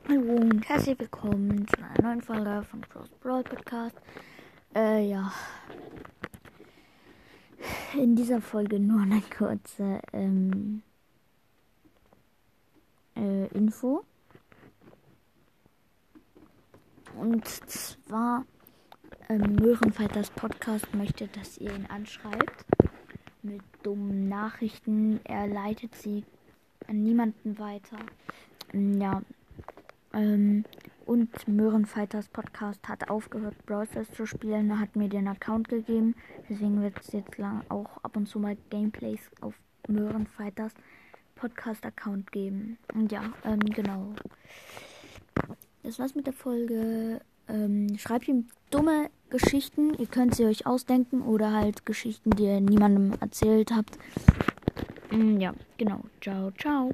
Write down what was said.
Hallo und herzlich willkommen zu einer neuen Folge von Cross Brawl Podcast. Äh, ja. In dieser Folge nur eine kurze ähm, äh, Info. Und zwar ähm, Möhrenfighters Podcast möchte, dass ihr ihn anschreibt mit dummen Nachrichten. Er leitet sie an niemanden weiter. Ja, ähm, und Möhrenfighters Podcast hat aufgehört, Brawl Stars zu spielen. Er hat mir den Account gegeben. Deswegen wird es jetzt lang auch ab und zu mal Gameplays auf Möhrenfighters Podcast Account geben. Und ja, ähm, genau. Das war's mit der Folge. Ähm, schreibt ihm dumme Geschichten. Ihr könnt sie euch ausdenken oder halt Geschichten, die ihr niemandem erzählt habt. Mm, ja, genau. Ciao, ciao.